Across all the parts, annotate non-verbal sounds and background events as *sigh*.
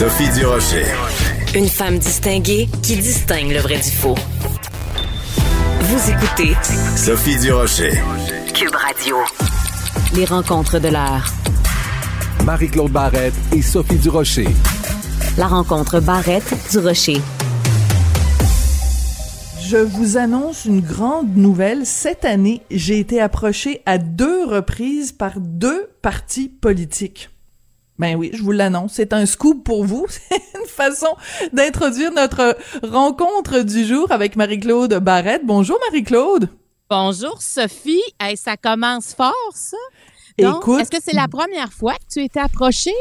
Sophie Durocher. Une femme distinguée qui distingue le vrai du faux. Vous écoutez Sophie Durocher. Cube Radio. Les rencontres de l'heure. Marie-Claude Barrette et Sophie Durocher. La rencontre Barrette-Durocher. Je vous annonce une grande nouvelle. Cette année, j'ai été approchée à deux reprises par deux partis politiques. Ben oui, je vous l'annonce, c'est un scoop pour vous. *laughs* C'est une façon d'introduire notre rencontre du jour avec Marie-Claude Barrette. Bonjour Marie-Claude. Bonjour Sophie. ça commence fort ça. Écoute, est-ce que c'est la première fois que tu étais approchée?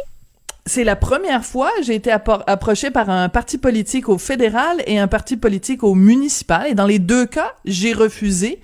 C'est la première fois j'ai été approché par un parti politique au fédéral et un parti politique au municipal. Et dans les deux cas, j'ai refusé.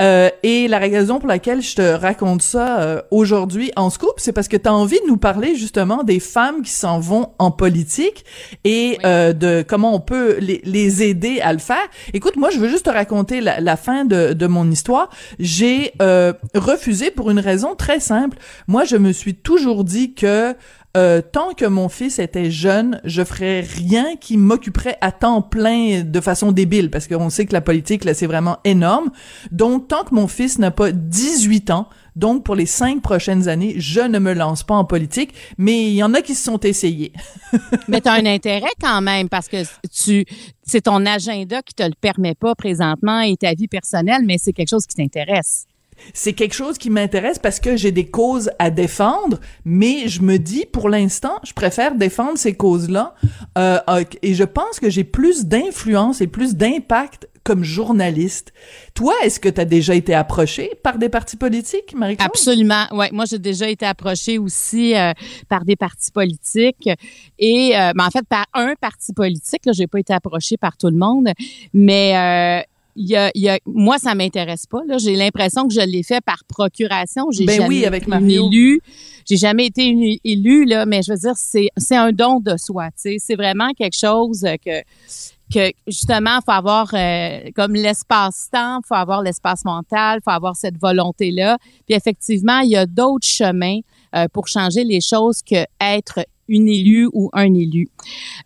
Euh, et la raison pour laquelle je te raconte ça euh, aujourd'hui en scoop, c'est parce que tu as envie de nous parler justement des femmes qui s'en vont en politique et euh, de comment on peut les, les, aider à le faire. Écoute, moi, je veux juste te raconter la, la fin de, de, mon histoire. J'ai euh, refusé pour une raison très simple. Moi, je me suis toujours dit que euh, tant que mon fils était jeune, je ferais rien qui m'occuperait à temps plein de façon débile, parce qu'on sait que la politique, là, c'est vraiment énorme. Donc, tant que mon fils n'a pas 18 ans, donc pour les cinq prochaines années, je ne me lance pas en politique, mais il y en a qui se sont essayés. *laughs* mais tu un intérêt quand même, parce que tu c'est ton agenda qui te le permet pas présentement et ta vie personnelle, mais c'est quelque chose qui t'intéresse c'est quelque chose qui m'intéresse parce que j'ai des causes à défendre, mais je me dis, pour l'instant, je préfère défendre ces causes-là euh, et je pense que j'ai plus d'influence et plus d'impact comme journaliste. Toi, est-ce que tu as déjà été approché par des partis politiques, marie -Claude? Absolument. Ouais, moi j'ai déjà été approchée aussi euh, par des partis politiques et euh, ben, en fait par un parti politique. Là, j'ai pas été approchée par tout le monde, mais y a, il y a, moi, ça m'intéresse pas. Là. J'ai l'impression que je l'ai fait par procuration. J'ai ben jamais oui, avec été élu. J'ai jamais été élue, là, mais je veux dire, c'est, c'est un don de soi. C'est vraiment quelque chose que que justement, faut avoir euh, comme l'espace-temps, faut avoir l'espace mental, faut avoir cette volonté-là. Puis effectivement, il y a d'autres chemins euh, pour changer les choses que être une élue ou un élu.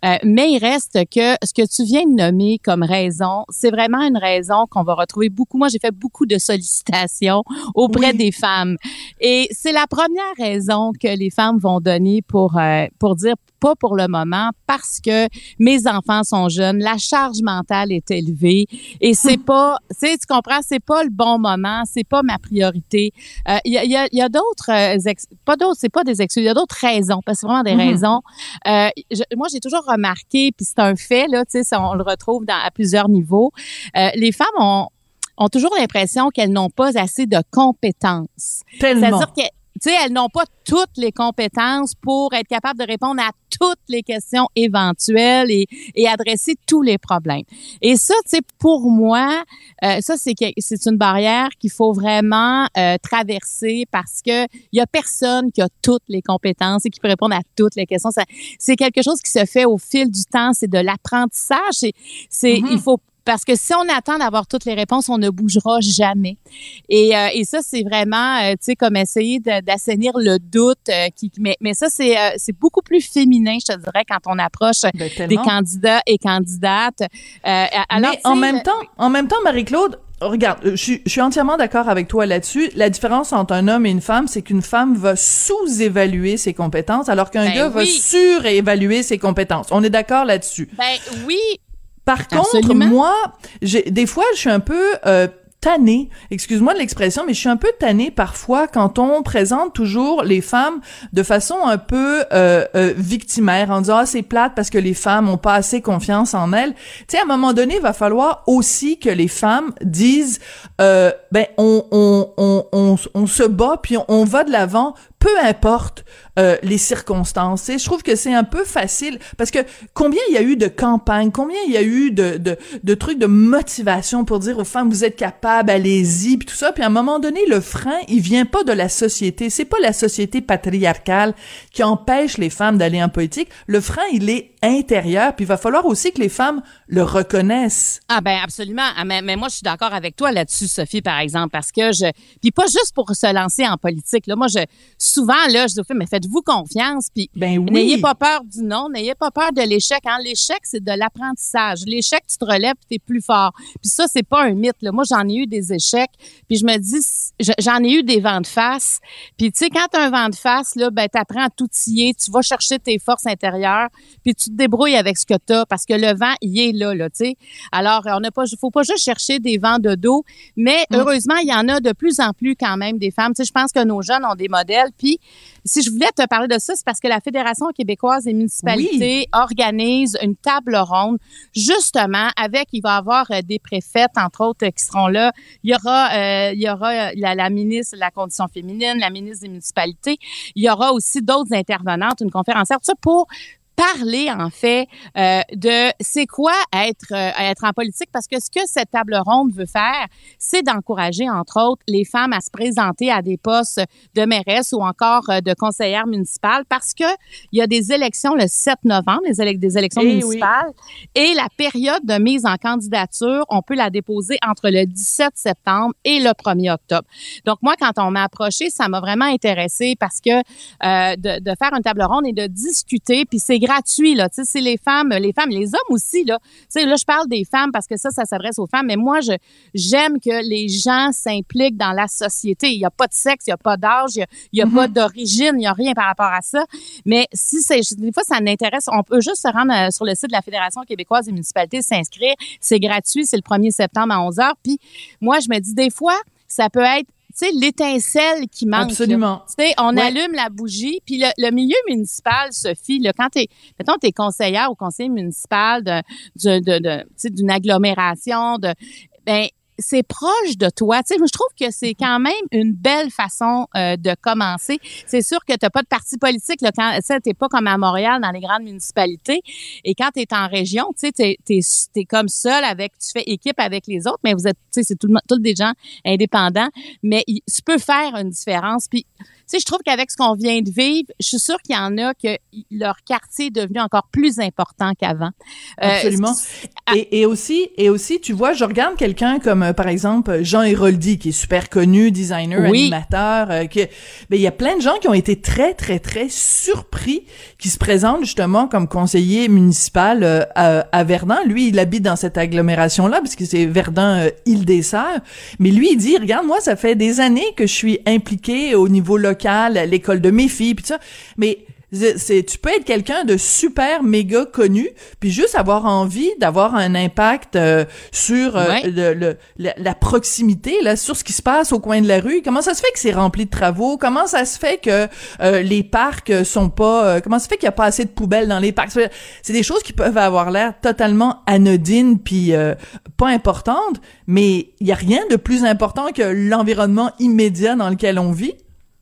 Euh, mais il reste que ce que tu viens de nommer comme raison, c'est vraiment une raison qu'on va retrouver beaucoup. Moi, j'ai fait beaucoup de sollicitations auprès des femmes. Et c'est la première raison que les femmes vont donner pour, euh, pour dire pas pour le moment parce que mes enfants sont jeunes, la charge mentale est élevée et c'est pas, tu sais, tu comprends, c'est pas le bon moment, c'est pas ma priorité. Il euh, y a, y a, y a d'autres, euh, pas d'autres, c'est pas des excuses, il y a d'autres raisons, parce que c'est vraiment des mm-hmm. raisons. Euh, moi, j'ai toujours remarqué, puis c'est un fait là, tu sais, on le retrouve dans, à plusieurs niveaux. Euh, les femmes ont ont toujours l'impression qu'elles n'ont pas assez de compétences. Tellement. C'est-à-dire tu sais, elles n'ont pas toutes les compétences pour être capables de répondre à toutes les questions éventuelles et, et adresser tous les problèmes. Et ça, tu sais, pour moi, euh, ça, c'est c'est une barrière qu'il faut vraiment euh, traverser parce que il y a personne qui a toutes les compétences et qui peut répondre à toutes les questions. C'est quelque chose qui se fait au fil du temps. C'est de l'apprentissage. C'est, c'est, mm-hmm. il faut parce que si on attend d'avoir toutes les réponses, on ne bougera jamais. Et, euh, et ça, c'est vraiment, euh, tu sais, comme essayer d'assainir le doute. Euh, qui, mais, mais ça, c'est beaucoup plus féminin, je te dirais, quand on approche ben, des candidats et candidates. alors, mais en même temps, en même temps, Marie-Claude, Regarde, je suis, je suis entièrement d'accord avec toi là-dessus. La différence entre un homme et une femme, c'est qu'une femme va sous-évaluer ses compétences, alors qu'un ben gars va surévaluer ses compétences. On est d'accord là-dessus. Ben oui, par contre, moi, j'ai des fois, je suis un peu euh, tanné, excuse-moi de l'expression, mais je suis un peu tanné parfois quand on présente toujours les femmes de façon un peu euh, euh, victimaire, en disant ah c'est plate parce que les femmes ont pas assez confiance en elles. Tu sais, à un moment donné, il va falloir aussi que les femmes disent euh, ben on on, on, on, on se bat puis on, va de l'avant peu importe euh, les circonstances. Et je trouve que c'est un peu facile parce que combien il y a eu de campagnes, combien il y a eu de, de, de trucs de motivation pour dire aux femmes vous êtes capables, allez-y, puis tout ça. Puis à un moment donné, le frein, il vient pas de la société. C'est pas la société patriarcale qui empêche les femmes d'aller en politique. Le frein, il est intérieur. Puis il va falloir aussi que les femmes le reconnaissent. Ah ben absolument. Ah, mais, mais moi, je suis d'accord avec toi là-dessus, Sophie, par exemple, parce que je... Puis pas juste pour se lancer en politique. Là. Moi, je souvent, là, je dis mais faites-vous confiance, puis ben oui. n'ayez pas peur du non, n'ayez pas peur de l'échec. Hein. L'échec, c'est de l'apprentissage. L'échec, tu te relèves, tu es plus fort. Puis ça, c'est pas un mythe. Là. Moi, j'en ai eu des échecs, puis je me dis, j'en ai eu des vents de face. Puis tu sais, quand tu as un vent de face, là, ben, tu apprends à tout tu vas chercher tes forces intérieures, puis tu te débrouilles avec ce que tu as, parce que le vent, il est là, là, tu sais. Alors, on n'a pas, faut pas juste chercher des vents de dos, mais mm. heureusement, il y en a de plus en plus quand même des femmes. Tu sais, je pense que nos jeunes ont des modèles, puis si je voulais te parler de ça, c'est parce que la Fédération québécoise des municipalités organise une table ronde, justement, avec, il va y avoir euh, des préfètes, entre autres, qui seront là. Il y aura, euh, il y aura la, la, ministre de la Condition féminine, la ministre des municipalités. Il y aura aussi d'autres intervenantes, une conférencière, tout ça pour parler en fait euh, de c'est quoi être euh, être en politique parce que ce que cette table ronde veut faire, c'est d'encourager entre autres les femmes à se présenter à des postes de mairesse ou encore euh, de conseillère municipale parce que il y a des élections le 7 novembre, des, des élections eh municipales et la période de mise en candidature, on peut la déposer entre le 17 septembre et le 1er octobre. Donc moi quand on m'a approché, ça m'a vraiment intéressé parce que de, de faire une table ronde et de discuter puis c'est gratuit là. Tu sais, c'est les femmes, les femmes, les hommes aussi là. Tu sais, là je parle des femmes parce que ça, ça s'adresse aux femmes. Mais moi, je j'aime que les gens s'impliquent dans la société. Il n'y a pas de sexe, il n'y a pas d'âge, il n'y a, pas mm-hmm. d'origine, il n'y a rien par rapport à ça. Mais si c'est des fois ça n'intéresse, on peut juste se rendre euh, sur le site de la Fédération québécoise des municipalités, s'inscrire. C'est gratuit, c'est le 1er septembre à 11 h. Puis moi, je me dis des fois, ça peut être tu sais, l'étincelle qui manque. Absolument. Tu sais, on allume la bougie, puis le, milieu municipal, Sophie, là, quand t'es, mettons, t'es conseillère ou conseiller municipal de, de, de, de d'une agglomération, de, ben, c'est proche de toi. Tu sais, je trouve que c'est quand même une belle façon euh, de commencer. C'est sûr que tu n'as pas de parti politique là, quand tu n'es pas comme à Montréal dans les grandes municipalités. Et quand tu es en région, tu sais, tu es, comme seul avec, tu fais équipe avec les autres, mais vous êtes, tu sais, c'est tout, tout des gens indépendants. Mais tu peux faire une différence. Puis sais, je trouve qu'avec ce qu'on vient de vivre, je suis sûre qu'il y en a que leur quartier est devenu encore plus important qu'avant. Euh, Absolument. et, et, aussi, et aussi, tu vois, je regarde quelqu'un comme, euh, par exemple, Jean Héroldi, qui est super connu, designer, animateur, euh, ben, il y a plein de gens qui ont été très, très, très surpris qui se présentent justement comme conseiller municipal euh, à, à, Verdun. Lui, il habite dans cette agglomération-là, parce que c'est Verdun-Île-des-Sœurs. Mais lui, il dit, regarde, moi, ça fait des années que je suis impliqué au niveau local l'école de mes filles, puis ça. Mais c'est tu peux être quelqu'un de super méga connu puis juste avoir envie d'avoir un impact euh, sur euh, le, la, proximité là sur ce qui se passe au coin de la rue. Comment ça se fait que c'est rempli de travaux? Comment ça se fait que euh, les parcs sont pas comment ça se fait qu'il y a pas assez de poubelles dans les parcs? C'est des choses qui peuvent avoir l'air totalement anodines puis pas importantes mais il y a rien de plus important que l'environnement immédiat dans lequel on vit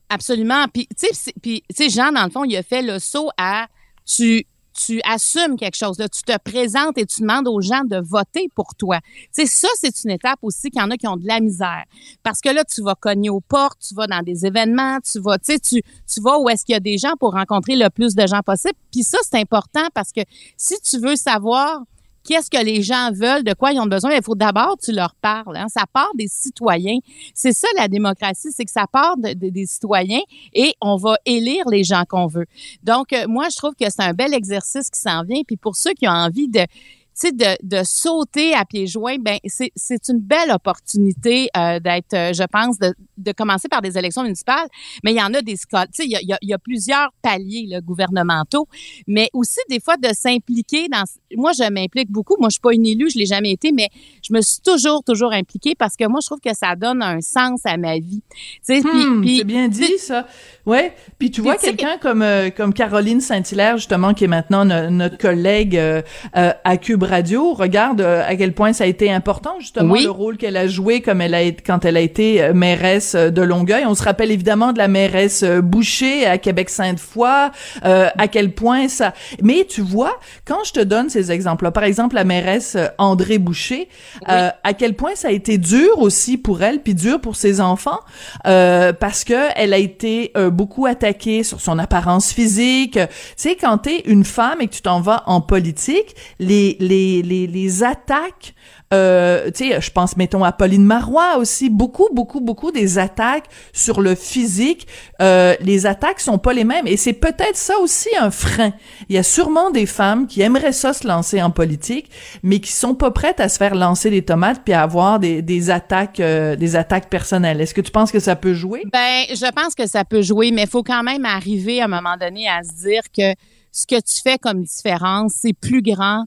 Absolument. Puis, tu sais, Jean, dans le fond, il a fait le saut à tu tu assumes quelque chose, là, tu te présentes et tu demandes aux gens de voter pour toi. Tu sais, ça, c'est une étape aussi qu'il y en a qui ont de la misère. Parce que là, tu vas cogner aux portes, tu vas dans des événements, tu vas, tu sais, tu, tu vas où est-ce qu'il y a des gens pour rencontrer le plus de gens possible. Puis ça, c'est important parce que si tu veux savoir qu'est-ce que les gens veulent, de quoi ils ont besoin, il faut d'abord tu leur parles. Hein. Ça part des citoyens. C'est ça la démocratie, c'est que ça part des citoyens et on va élire les gens qu'on veut. Donc, euh, moi, je trouve que c'est un bel exercice qui s'en vient. Puis pour ceux qui ont envie de sais, de, de sauter à pieds joints, ben c'est, une belle opportunité euh, d'être, euh, je pense, de, de commencer par des élections municipales. Mais il y en a des tu sais, il y a, il y a, plusieurs paliers là, gouvernementaux, mais aussi des fois de s'impliquer dans. Moi, je m'implique beaucoup. Moi, je suis pas une élue, je l'ai jamais été, mais je me suis toujours, toujours impliquée parce que moi, je trouve que ça donne un sens à ma vie. Tu sais, hmm, c'est bien dit ça. Ouais. Puis tu vois quelqu'un comme euh, comme Caroline Saint-Hilaire justement qui est maintenant notre collègue à Cube Radio. Regarde euh, à quel point ça a été important, justement, le rôle qu'elle a joué comme elle a été, quand elle a été euh, mairesse de Longueuil. On se rappelle évidemment de la mairesse Boucher à Québec-Sainte-Foy, à quel point ça... Mais tu vois, quand je te donne ces exemples-là, par exemple, la mairesse André Boucher, à quel point ça a été dur aussi pour elle, puis dur pour ses enfants, parce que elle a été beaucoup attaquée sur son apparence physique. Tu sais, quand t'es une femme et que tu t'en vas en politique, les, les, les, attaques euh, tu sais, je pense, mettons, à Pauline Marois aussi, beaucoup, beaucoup, beaucoup des attaques sur le physique. Euh, les attaques sont pas les mêmes. Et c'est peut-être ça aussi un frein. Il y a sûrement des femmes qui aimeraient ça se lancer en politique, mais qui sont pas prêtes à se faire lancer des tomates puis à avoir des, des attaques, euh, des attaques personnelles. Est-ce que tu penses que ça peut jouer? Ben, je pense que ça peut jouer, mais il faut quand même arriver à un moment donné à se dire que ce que tu fais comme différence, c'est plus grand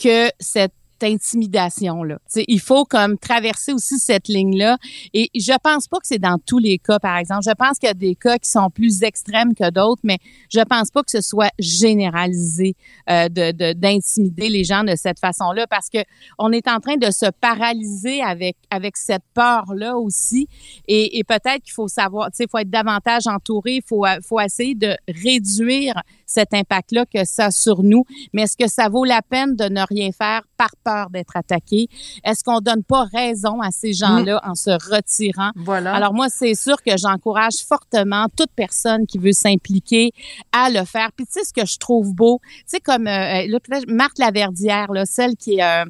que cette intimidation-là. Il faut comme traverser aussi cette ligne-là. Et je pense pas que c'est dans tous les cas, par exemple. Je pense qu'il y a des cas qui sont plus extrêmes que d'autres, mais je pense pas que ce soit généralisé euh, de d'intimider les gens de cette façon-là parce que on est en train de se paralyser avec avec cette peur-là aussi. Et, et peut-être qu'il faut savoir, tu sais, faut être davantage entouré, faut, faut essayer de réduire cet impact-là que ça a sur nous. Mais est-ce que ça vaut la peine de ne rien faire par peur d'être attaqué? Est-ce qu'on donne pas raison à ces gens-là en se retirant? Voilà. Alors moi, c'est sûr que j'encourage fortement toute personne qui veut s'impliquer à le faire. Puis tu sais ce que je trouve beau, tu sais comme euh, là, Marthe Laverdière, là, celle qui est euh,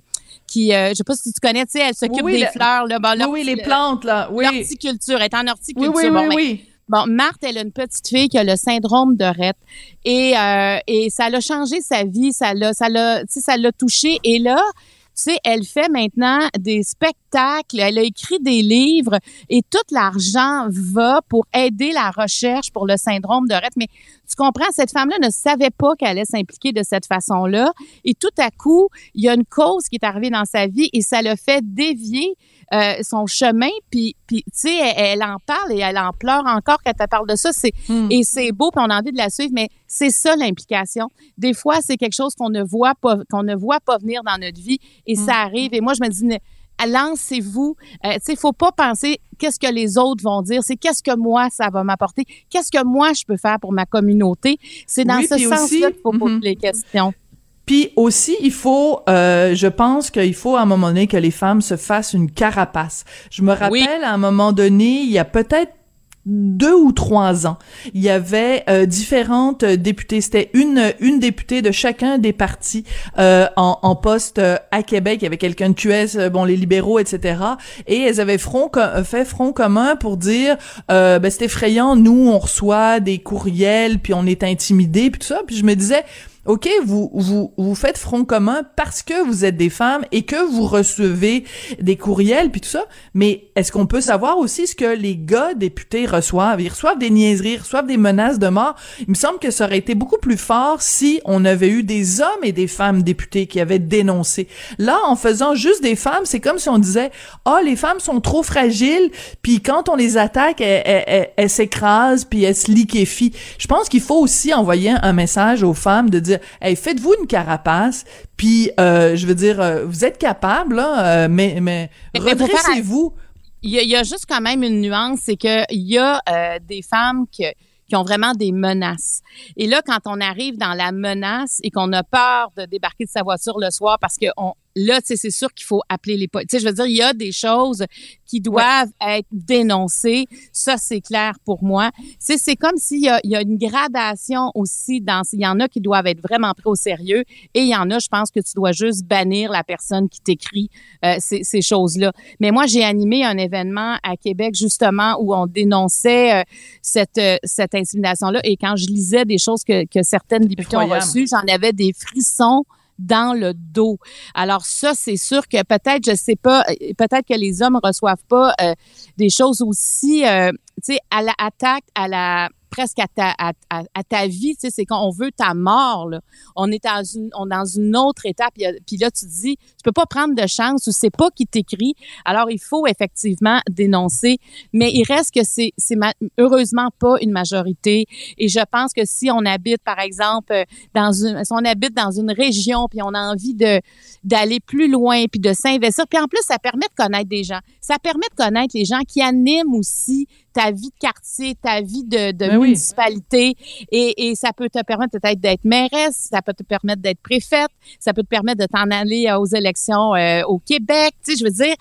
qui, euh, je sais pas si tu connais, tu sais, elle s'occupe des fleurs, là. Bon, oui, oui, les plantes, là. Oui. L'horticulture, elle est en horticulture. Oui, oui, bon, oui, oui. Bon, Marthe, elle a une petite fille qui a le syndrome de Rett et euh, et ça l'a changé sa vie, ça l'a ça l'a ça l'a touché et là tu sais, elle fait maintenant des spectacles, elle a écrit des livres et tout l'argent va pour aider la recherche pour le syndrome de Rett. Mais tu comprends, cette femme-là ne savait pas qu'elle allait s'impliquer de cette façon-là. Et tout à coup, il y a une cause qui est arrivée dans sa vie et ça le fait dévier euh, son chemin. Puis, puis tu sais, elle, en parle et elle en pleure encore quand elle parle de ça. C'est Hmm. et c'est beau, puis on a envie de la suivre, mais c'est ça l'implication. Des fois, c'est quelque chose qu'on ne voit pas, qu'on ne voit pas venir dans notre vie, et Hmm. ça arrive. Et moi, je me dis, lancez-vous. Euh, tu sais, faut pas penser qu'est-ce que les autres vont dire. C'est qu'est-ce que moi ça va m'apporter. Qu'est-ce que moi je peux faire pour ma communauté? C'est dans Oui, ce sens-là qu'il faut poser Mhm. les questions. Puis aussi, il faut, euh, je pense qu'il faut à un moment donné que les femmes se fassent une carapace. Je me rappelle Oui. à un moment donné, il y a peut-être deux ou trois ans, il y avait euh, différentes députées. C'était une une députée de chacun des partis euh, en, en poste euh, à Québec. Il y avait quelqu'un de QS, euh, bon les libéraux, etc. Et elles avaient front euh, fait front commun pour dire, euh, ben c'est effrayant. Nous, on reçoit des courriels, puis on est intimidé, puis tout ça. Puis je me disais. OK, vous, vous, vous faites front commun parce que vous êtes des femmes et que vous recevez des courriels puis tout ça. Mais est-ce qu'on peut savoir aussi ce que les gars députés reçoivent? Ils reçoivent des niaiseries, ils reçoivent des menaces de mort. Il me semble que ça aurait été beaucoup plus fort si on avait eu des hommes et des femmes députés qui avaient dénoncé. Là, en faisant juste des femmes, c'est comme si on disait, ah, les femmes sont trop fragiles, puis quand on les attaque, elles, elles- elles- elles s'écrasent, puis elles se liquéfient. Je pense qu'il faut aussi envoyer un message aux femmes de dire, hey, faites-vous une carapace, puis euh, je veux dire, euh, vous êtes capable, là, euh, mais, mais Mais- redressez-vous. Il y, a, il y a juste quand même une nuance, c'est qu'il y a euh, des femmes que- qui ont vraiment des menaces. Et là, quand on arrive dans la menace et qu'on a peur de débarquer de sa voiture le soir parce que on, là, c'est sûr qu'il faut appeler les policiers. Tu sais, je veux dire, il y a des choses qui doivent être dénoncées. Ça, c'est clair pour moi. Sais, c'est comme s'il y a, il y a une gradation aussi dans, il y en a qui doivent être vraiment pris au sérieux et il y en a, je pense que tu dois juste bannir la personne qui t'écrit euh, ces, ces choses-là. Mais moi, j'ai animé un événement à Québec justement où on dénonçait euh, cette, euh, cette intimidation-là. Et quand je lisais des choses que, que certaines députées ont reçues, j'en avais des frissons dans le dos. Alors ça, c'est sûr que peut-être, je sais pas, peut-être que les hommes reçoivent pas euh, des choses aussi, euh, tu sais, à la attaque, à la presque à ta, à, ta vie, tu sais, c'est qu'on veut ta mort, là. On est dans une, on dans une autre étape, puis là, tu dis, tu peux pas prendre de chance, tu sais pas qui t'écrit, alors il faut effectivement dénoncer, mais il reste que c'est, c'est heureusement pas une majorité, et je pense que si on habite, par exemple, dans une, si on habite dans une région, puis on a envie de, d'aller plus loin, puis de s'investir, puis en plus, ça permet de connaître des gens, ça permet de connaître les gens qui animent aussi ta vie de quartier, ta vie de, de ben municipalité. Et, et, ça peut te permettre peut-être d'être mairesse, ça peut te permettre d'être préfète, ça peut te permettre de t'en aller euh, aux élections euh, au Québec. Tu sais, je veux dire,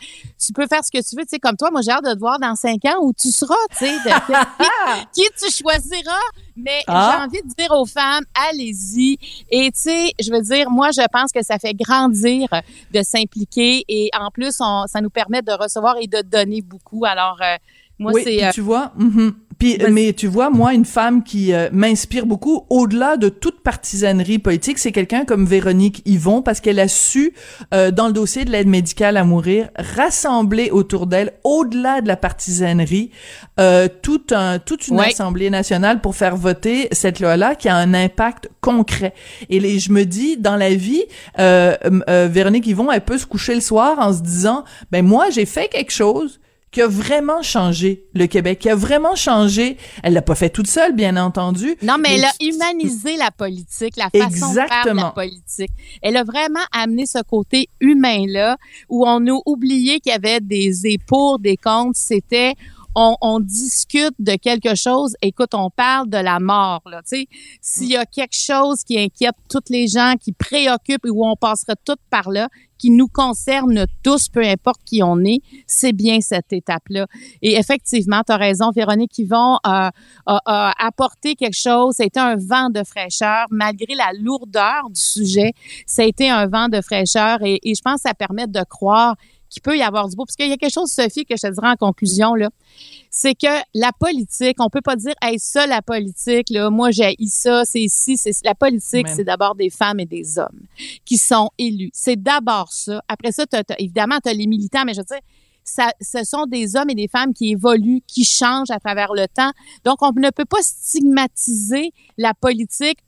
tu peux faire ce que tu veux. Tu sais, comme toi, moi, j'ai hâte de te voir dans cinq ans où tu seras, tu sais, *laughs* qui, tu choisiras. Mais ah. j'ai envie de dire aux femmes, allez-y. Et tu sais, je veux dire, moi, je pense que ça fait grandir de s'impliquer et en plus, on, ça nous permet de recevoir et de donner beaucoup. Alors, euh, moi, oui, c'est. tu vois. Mm-hmm. Puis, mais tu vois, moi, une femme qui euh, m'inspire beaucoup, au-delà de toute partisanerie politique, c'est quelqu'un comme Véronique Yvon, parce qu'elle a su, euh, dans le dossier de l'aide médicale à mourir, rassembler autour d'elle, au-delà de la partisanerie, euh, tout un, toute une assemblée nationale pour faire voter cette loi-là qui a un impact concret. Et les, je me dis, dans la vie, Véronique Yvon, elle peut se coucher le soir en se disant, ben moi, j'ai fait quelque chose qui a vraiment changé le Québec, qui a vraiment changé. Elle l'a pas fait toute seule, bien entendu. Non, mais, elle a humanisé la politique, la façon de faire la politique. Elle a vraiment amené ce côté humain-là, où on a oublié qu'il y avait des épaux, des comptes. C'était on, on, discute de quelque chose. Écoute, on parle de la mort. Là, s'il y a quelque chose qui inquiète toutes les gens, qui préoccupe où on passera tout par là, qui nous concerne tous, peu importe qui on est, c'est bien cette étape-là. Et effectivement, tu as raison, Véronique Yvon a, a, a apporté quelque chose. Ça a été un vent de fraîcheur, malgré la lourdeur du sujet. Ça a été un vent de fraîcheur et, et je pense que ça permet de croire qu'il peut y avoir du beau. Parce qu'il y a quelque chose, Sophie, que je te dirais en conclusion, là. C'est que la politique, on peut pas dire, hey, ça, la politique, là, moi, j'ai ça, c'est ici, c'est la politique, c'est d'abord des femmes et des hommes qui sont élus. C'est d'abord ça. Après ça, évidemment, tu as les militants, mais je veux dire, ça, ce sont des hommes et des femmes qui évoluent, qui changent à travers le temps. Donc, on ne peut pas stigmatiser la politique,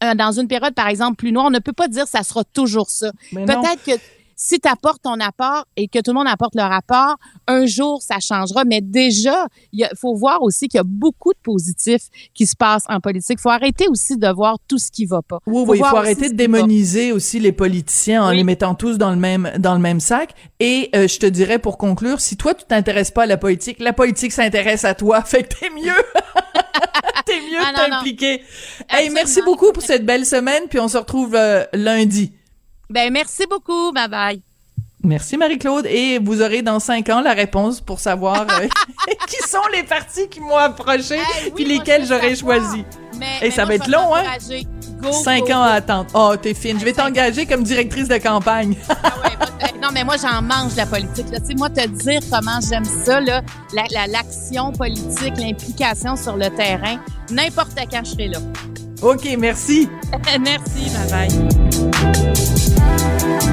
dans une période, par exemple, plus noire. On ne peut pas dire ça sera toujours ça. Peut-être que si tu apportes ton apport et que tout le monde apporte leur apport, un jour, ça changera. Mais déjà, il faut voir aussi qu'il y a beaucoup de positifs qui se passent en politique. Il faut arrêter aussi de voir tout ce qui va pas. Oui, oui, il faut arrêter de démoniser aussi les politiciens en les mettant tous dans le même dans le même sac. Et euh, je te dirais pour conclure, si toi tu t'intéresses pas à la politique, la politique s'intéresse à toi. *laughs* Fait que t'es mieux. *laughs* t'es mieux ah, de t'impliquer. Hey, merci beaucoup pour cette belle semaine, puis on se retrouve euh, lundi. Ben, merci beaucoup. Bye bye. Merci Marie-Claude. Et vous aurez dans cinq ans la réponse pour savoir euh, *laughs* qui sont les partis qui m'ont approché puis lesquels j'aurais choisi. Et ça va être long, hein? Cinq ans à attendre. Oh, t'es fine. Je vais t'engager comme directrice de campagne. *laughs* ah ouais, non, mais moi, j'en mange la politique. Tu sais, moi, te dire comment j'aime ça, là, l'action politique, l'implication sur le terrain, n'importe quand je serai là. OK, merci. *laughs* merci, bye bye. Thank you.